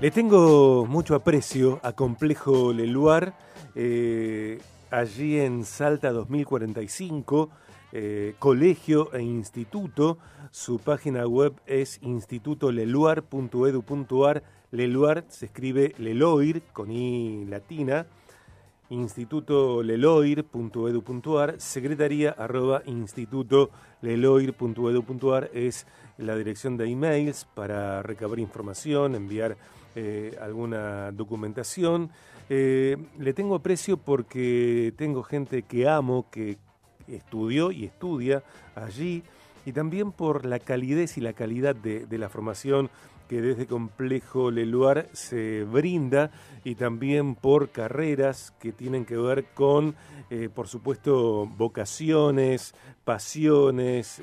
Le tengo mucho aprecio a Complejo Leluar, eh, allí en Salta 2045, eh, colegio e instituto. Su página web es institutoleluar.edu.ar. Leluar se escribe Leloir con I latina. institutoleloir.edu.ar, secretaría arroba es la dirección de emails para recabar información, enviar eh, alguna documentación. Eh, le tengo aprecio porque tengo gente que amo, que estudió y estudia allí, y también por la calidez y la calidad de, la formación que desde Complejo Leluar se brinda y también por carreras que tienen que ver con, eh, por supuesto, vocaciones, pasiones,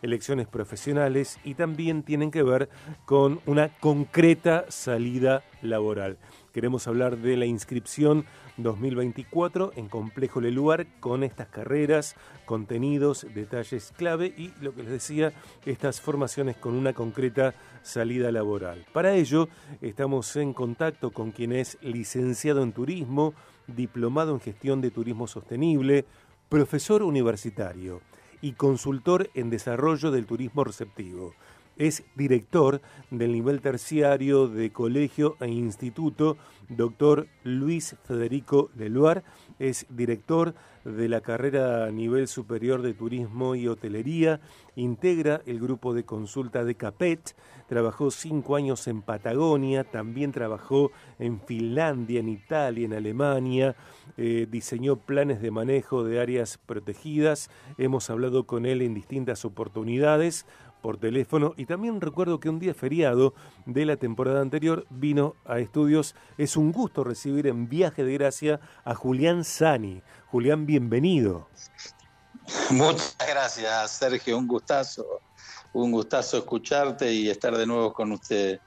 elecciones profesionales y también tienen que ver con una concreta salida laboral. Queremos hablar de la inscripción 2024 en Complejo Leluar con estas carreras, contenidos, detalles clave y lo que les decía, estas formaciones con una concreta salida laboral. Para ello, estamos en contacto con quien es licenciado en turismo, diplomado en gestión de turismo sostenible, profesor universitario y consultor en desarrollo del turismo receptivo. Es director del nivel terciario de colegio e instituto, doctor Luis Federico Leluar. Es director de la carrera a nivel superior de turismo y hotelería. Integra el grupo de consulta de CAPET. Trabajó cinco años en Patagonia. También trabajó en Finlandia, en Italia, en Alemania. Eh, diseñó planes de manejo de áreas protegidas. Hemos hablado con él en distintas oportunidades por teléfono y también recuerdo que un día feriado de la temporada anterior vino a estudios. Es un gusto recibir en viaje de gracia a Julián Sani. Julián, bienvenido. Muchas gracias, Sergio. Un gustazo. Un gustazo escucharte y estar de nuevo con usted.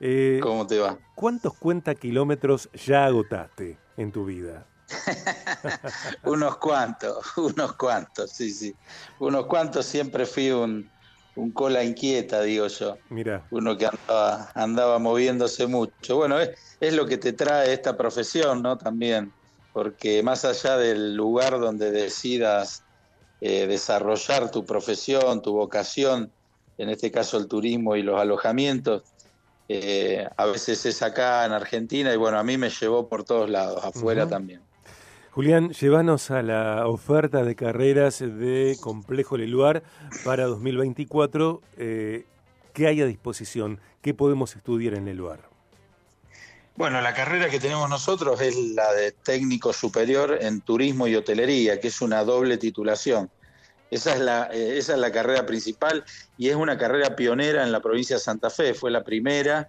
Eh, ¿Cómo te va? ¿Cuántos cuenta kilómetros ya agotaste en tu vida? unos cuantos, unos cuantos, sí, sí. Unos cuantos siempre fui un, un cola inquieta, digo yo. Mira. Uno que andaba, andaba moviéndose mucho. Bueno, es, es, lo que te trae esta profesión, ¿no? También, porque más allá del lugar donde decidas eh, desarrollar tu profesión, tu vocación, en este caso el turismo y los alojamientos, eh, a veces es acá en Argentina y bueno, a mí me llevó por todos lados, afuera también. Julián, llévanos a la oferta de carreras de Complejo Leluar para 2024. Eh, ¿Qué hay a disposición? ¿Qué podemos estudiar en Leluar? Bueno, la carrera que tenemos nosotros es la de técnico superior en turismo y hotelería, que es una doble titulación. Esa es, la, eh, esa es la carrera principal y es una carrera pionera en la provincia de Santa Fe. Fue la primera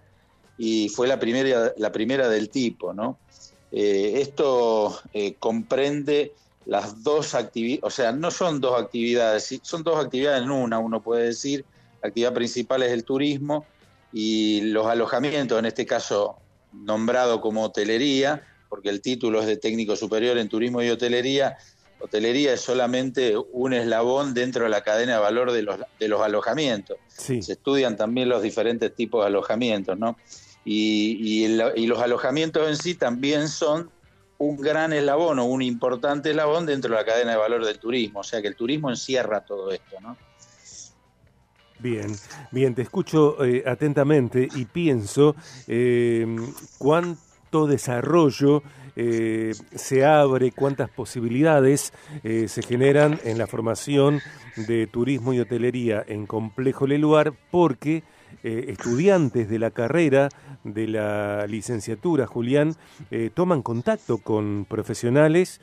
y fue la primera, la primera del tipo, ¿no? Eh, esto eh, comprende las dos actividades, o sea, no son dos actividades, son dos actividades en una, uno puede decir, la actividad principal es el turismo y los alojamientos, en este caso nombrado como hotelería, porque el título es de técnico superior en turismo y hotelería, hotelería es solamente un eslabón dentro de la cadena de valor de los, de los alojamientos. Se estudian también los diferentes tipos de alojamientos, ¿no? Y, los alojamientos en sí también son un gran eslabón o un importante eslabón dentro de la cadena de valor del turismo, o sea que el turismo encierra todo esto, ¿no? Bien, bien, te escucho eh, atentamente y pienso eh, cuánto desarrollo eh, se abre, cuántas posibilidades se generan en la formación de turismo y hotelería en Complejo Leluar, porque eh, estudiantes de la carrera, de la licenciatura, Julián, eh, toman contacto con profesionales,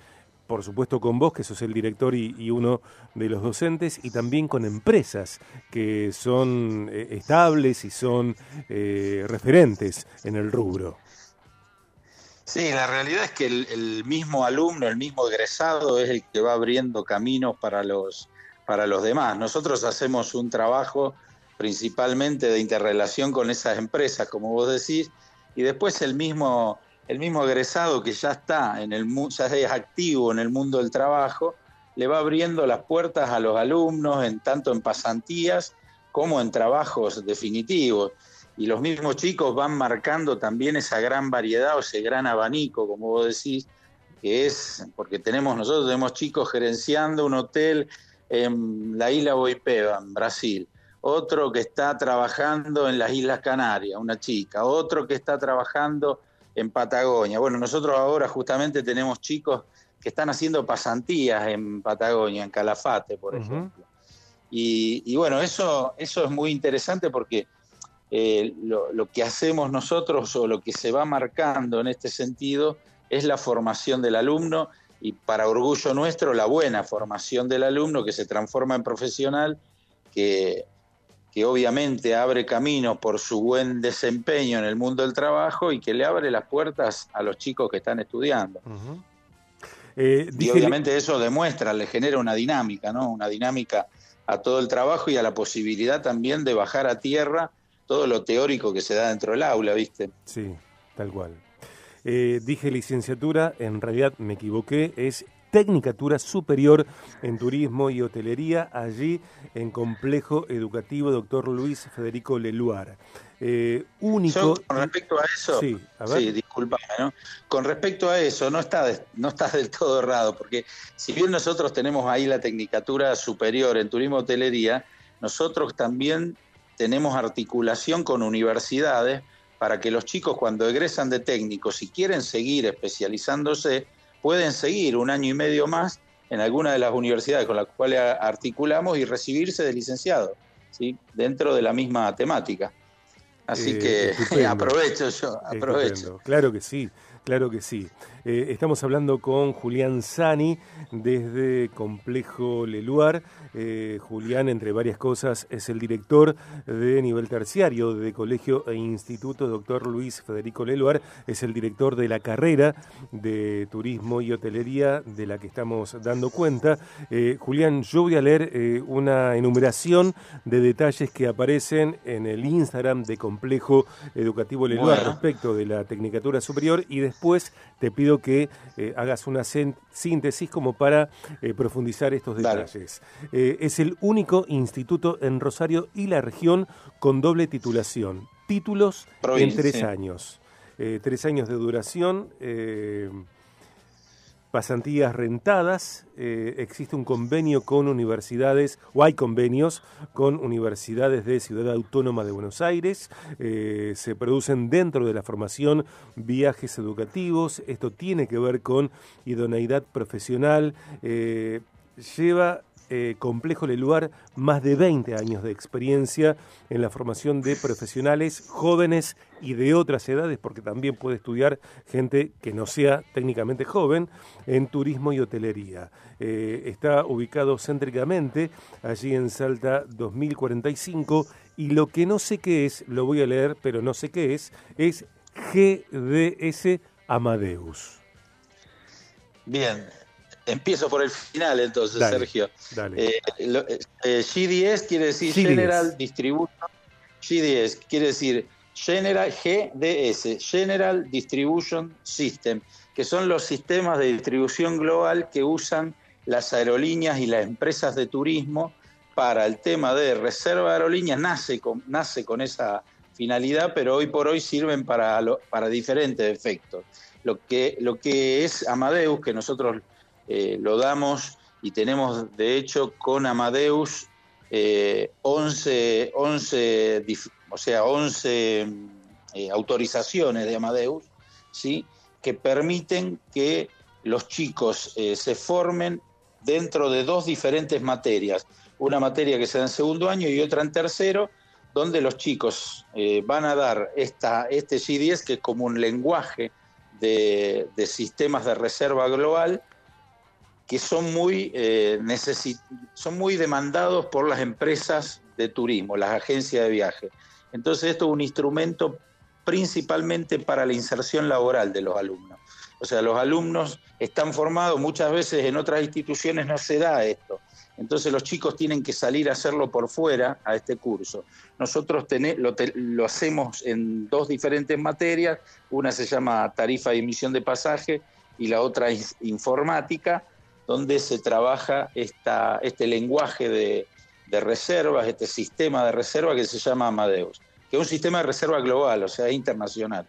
por supuesto con vos, que sos el director y, uno de los docentes, y también con empresas que son eh, estables y son referentes en el rubro. Sí, la realidad es que el, el, mismo alumno, el mismo egresado es el que va abriendo caminos para los, para los demás. Nosotros hacemos un trabajo principalmente de interrelación con esas empresas, como vos decís, y después el mismo, el mismo egresado que ya está en el ya es activo en el mundo del trabajo, le va abriendo las puertas a los alumnos, en tanto en pasantías como en trabajos definitivos. y los mismos chicos van marcando también esa gran variedad o ese gran abanico, como vos decís, que es, porque tenemos, nosotros tenemos chicos gerenciando un hotel en la isla Boipeba, en Brasil, otro que está trabajando en las Islas Canarias, una chica, otro que está trabajando en Patagonia. Bueno, nosotros ahora justamente tenemos chicos que están haciendo pasantías en Patagonia, en Calafate, por ejemplo. Y, bueno, eso, eso es muy interesante porque eh, lo, que hacemos nosotros o lo que se va marcando en este sentido es la formación del alumno y para orgullo nuestro la buena formación del alumno que se transforma en profesional, que, que obviamente abre camino por su buen desempeño en el mundo del trabajo y que le abre las puertas a los chicos que están estudiando. Eh, y obviamente eso demuestra, le genera una dinámica, ¿no? Una dinámica a todo el trabajo y a la posibilidad también de bajar a tierra todo lo teórico que se da dentro del aula, ¿viste? Sí, tal cual. Eh, dije licenciatura, en realidad me equivoqué, es Tecnicatura Superior en Turismo y Hotelería, allí en Complejo Educativo Doctor Luis Federico Leluar. Eh, único. con respecto a eso, sí, discúlpame, ¿no? Con respecto a eso, no está, no está del todo errado, porque si bien nosotros tenemos ahí la Tecnicatura Superior en Turismo y Hotelería, nosotros también tenemos articulación con universidades para que los chicos cuando egresan de técnicos, si quieren seguir especializándose, pueden seguir un año y medio más en alguna de las universidades con las cuales articulamos y recibirse de licenciado, ¿sí? dentro de la misma temática. Así eh, que aprovecho yo, aprovecho. Claro que sí. Claro que sí. Eh, estamos hablando con Julián Sani desde Complejo Leluar. Eh, Julián, entre varias cosas, es el director de nivel terciario de Colegio e Instituto Doctor Luis Federico Leluar. Es el director de la carrera de Turismo y Hotelería de la que estamos dando cuenta. Julián, yo voy a leer una enumeración de detalles que aparecen en el Instagram de Complejo Educativo Leluar respecto de la Tecnicatura Superior y de después te pido que eh, hagas una síntesis como para eh, profundizar estos detalles. Eh, es el único instituto en Rosario y la región con doble titulación. Títulos en tres años. tres años de duración pasantías rentadas, eh, existe un convenio con universidades, o hay convenios con universidades de Ciudad Autónoma de Buenos Aires, eh, se producen dentro de la formación viajes educativos, esto tiene que ver con idoneidad profesional, eh, lleva eh, Complejo Leluar más de 20 años de experiencia en la formación de profesionales jóvenes y de otras edades, porque también puede estudiar gente que no sea técnicamente joven, en turismo y hotelería. Eh, está ubicado céntricamente allí en Salta 2045 y lo que no sé qué es, lo voy a leer, pero no sé qué es, es GDS Amadeus. Bien, Empiezo por el final entonces, Sergio. Eh, eh, GDS quiere decir General Distribution. GDS quiere decir General GDS, General Distribution System, que son los sistemas de distribución global que usan las aerolíneas y las empresas de turismo para el tema de reserva de aerolíneas. Nace con, nace con esa finalidad, pero hoy por hoy sirven para, para diferentes efectos. Lo que, lo que es Amadeus, que nosotros eh, lo damos y tenemos de hecho con Amadeus 11, eh, 11, o sea, 11 eh, autorizaciones de Amadeus, ¿sí? que permiten que los chicos se formen dentro de dos diferentes materias, una materia que se da en segundo año y otra en tercero, donde los chicos van a dar esta, este G10, que es como un lenguaje de, de sistemas de reserva global, que son muy, eh, son muy demandados por las empresas de turismo, las agencias de viaje. Entonces esto es un instrumento principalmente para la inserción laboral de los alumnos. O sea, los alumnos están formados, muchas veces en otras instituciones no se da esto. Entonces los chicos tienen que salir a hacerlo por fuera a este curso. Nosotros lo, lo, hacemos en dos diferentes materias, una se llama tarifa de emisión de pasaje y la otra es informática, donde se trabaja este lenguaje de, reservas, este sistema de reserva que se llama Amadeus, que es un sistema de reserva global, o sea, internacional.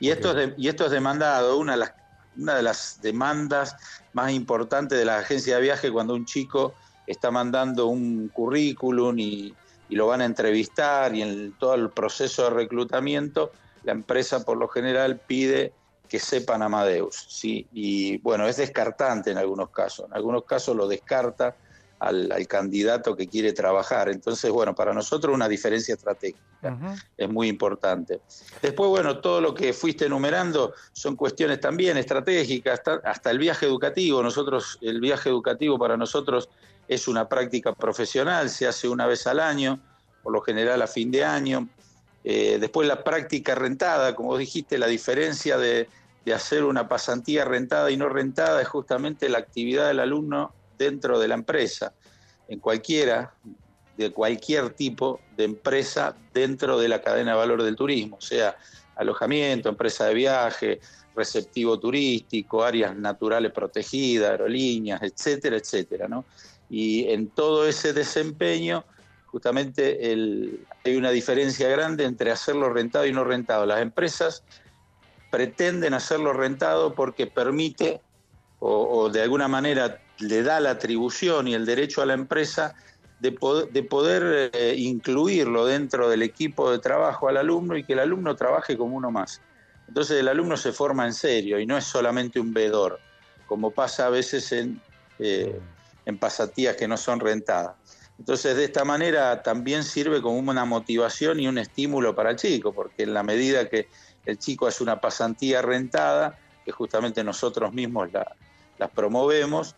Y, esto es y esto es demandado, una de, las, una de las demandas más importantes de la agencia de viaje cuando un chico está mandando un currículum y, y lo van a entrevistar y en todo el proceso de reclutamiento, la empresa por lo general pide que sepan Amadeus, ¿sí? Y bueno, es descartante en algunos casos, en algunos casos lo descarta al, candidato que quiere trabajar. Entonces, bueno, para nosotros una diferencia estratégica es muy importante. Después, bueno, todo lo que fuiste enumerando son cuestiones también estratégicas, hasta, hasta el viaje educativo. Nosotros, el viaje educativo para nosotros es una práctica profesional, se hace una vez al año, por lo general a fin de año. Eh, después la práctica rentada, como dijiste, la diferencia de, de hacer una pasantía rentada y no rentada es justamente la actividad del alumno dentro de la empresa, en cualquiera, de cualquier tipo de empresa dentro de la cadena de valor del turismo, sea alojamiento, empresa de viaje, receptivo turístico, áreas naturales protegidas, aerolíneas, etcétera, etcétera, ¿no? Y en todo ese desempeño, justamente hay una diferencia grande entre hacerlo rentado y no rentado. Las empresas pretenden hacerlo rentado porque permite o de alguna manera le da la atribución y el derecho a la empresa de poder, eh, incluirlo dentro del equipo de trabajo al alumno y que el alumno trabaje como uno más. Entonces el alumno se forma en serio y no es solamente un vedor, como pasa a veces en, eh, en pasatías que no son rentadas. Entonces de esta manera también sirve como una motivación y un estímulo para el chico, porque en la medida que el chico hace una pasantía rentada, que justamente nosotros mismos la, las promovemos,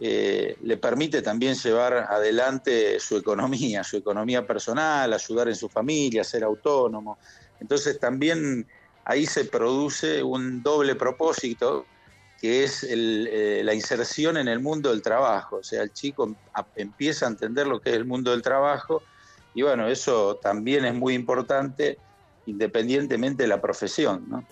eh, le permite también llevar adelante su economía, su economía personal, ayudar en su familia, ser autónomo. Entonces también ahí se produce un doble propósito que es eh, la inserción en el mundo del trabajo. O sea, el chico empieza a entender lo que es el mundo del trabajo y bueno, eso también es muy importante independientemente de la profesión. ¿no?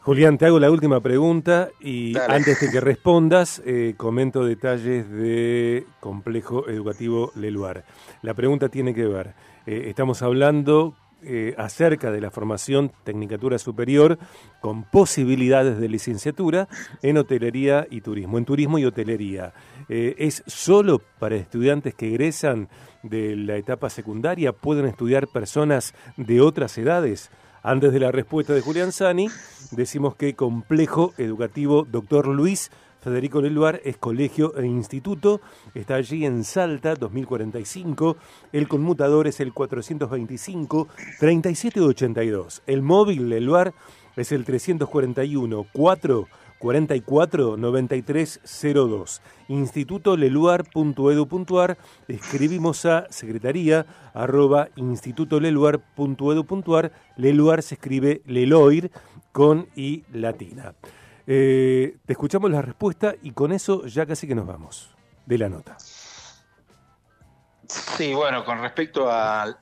Julián, te hago la última pregunta y antes de que respondas, eh, comento detalles de Complejo Educativo Leluar. La pregunta tiene que ver, eh, estamos hablando eh, acerca de la formación Tecnicatura Superior con posibilidades de licenciatura en hotelería y turismo, en turismo y hotelería. ¿Es solo para estudiantes que egresan de la etapa secundaria? ¿Pueden estudiar personas de otras edades? Antes de la respuesta de Julián Sani, decimos que Complejo Educativo Doctor Luis Federico Leluar es colegio e instituto, está allí en Salta 2045, el conmutador es el 425-3782, el móvil Leluar es el 341 4 44 93 02. Instituto Leluar.edu.ar. Escribimos a secretaría arroba institutoleluar.edu.ar. Leluar se escribe Leloir con I latina. Eh, te escuchamos la respuesta y con eso ya casi que nos vamos de la nota. Sí, bueno, con respecto a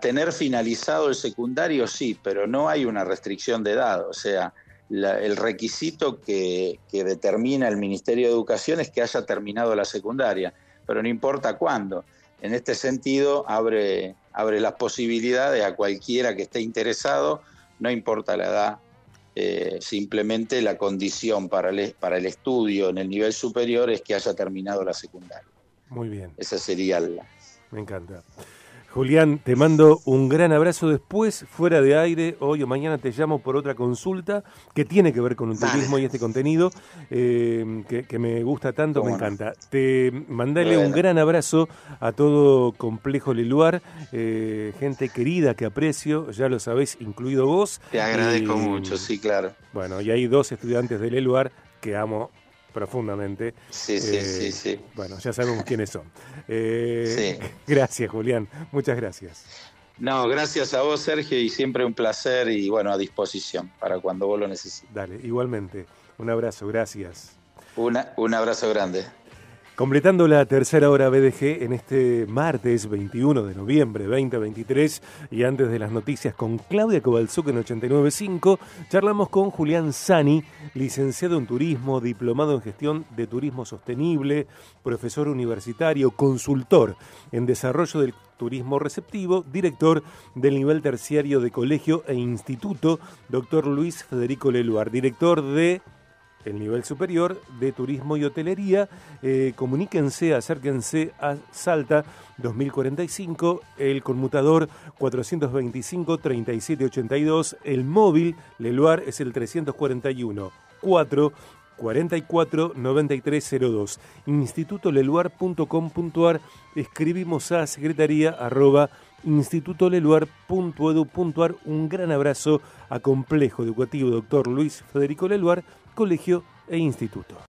tener finalizado el secundario, sí, pero no hay una restricción de edad. O sea, el requisito que, determina el Ministerio de Educación es que haya terminado la secundaria, pero no importa cuándo. En este sentido, abre, abre las posibilidades a cualquiera que esté interesado, no importa la edad, eh, simplemente la condición para el, para el estudio en el nivel superior es que haya terminado la secundaria. Muy bien. Esa sería la... Me encanta. Julián, te mando un gran abrazo después, fuera de aire. Hoy o mañana te llamo por otra consulta que tiene que ver con un turismo y este contenido eh, que, me gusta tanto, me encanta. Te mandale un gran abrazo a todo Complejo Leluar, eh, gente querida que aprecio, ya lo sabéis, incluido vos. Te agradezco mucho, sí, claro. Bueno, y hay dos estudiantes de Leluar que amo profundamente. Sí, sí, sí, eh, sí. Bueno, ya sabemos quiénes son. Eh, sí. Gracias, Julián. Muchas gracias. No, gracias a vos, Sergio, y siempre un placer y bueno, a disposición para cuando vos lo necesites. Dale, igualmente. Un abrazo, gracias. Una, un abrazo grande. Completando la tercera hora BDG en este martes 21 de noviembre 2023 y antes de las noticias con Claudia Cobalzuc en 89.5, charlamos con Julián Sani, licenciado en turismo, diplomado en gestión de turismo sostenible, profesor universitario, consultor en desarrollo del turismo receptivo, director del nivel terciario de colegio e instituto, doctor Luis Federico Leluar, director de el nivel superior de turismo y hotelería. Eh, comuníquense, acérquense a Salta 2045, el conmutador 425-3782, el móvil Leluar es el 341 4 44 9302. Institutoleluar.com.ar. Escribimos a secretaría arroba institutoleluar.edu.ar. Un gran abrazo a Complejo Educativo Doctor Luis Federico Leluar, Colegio e Instituto.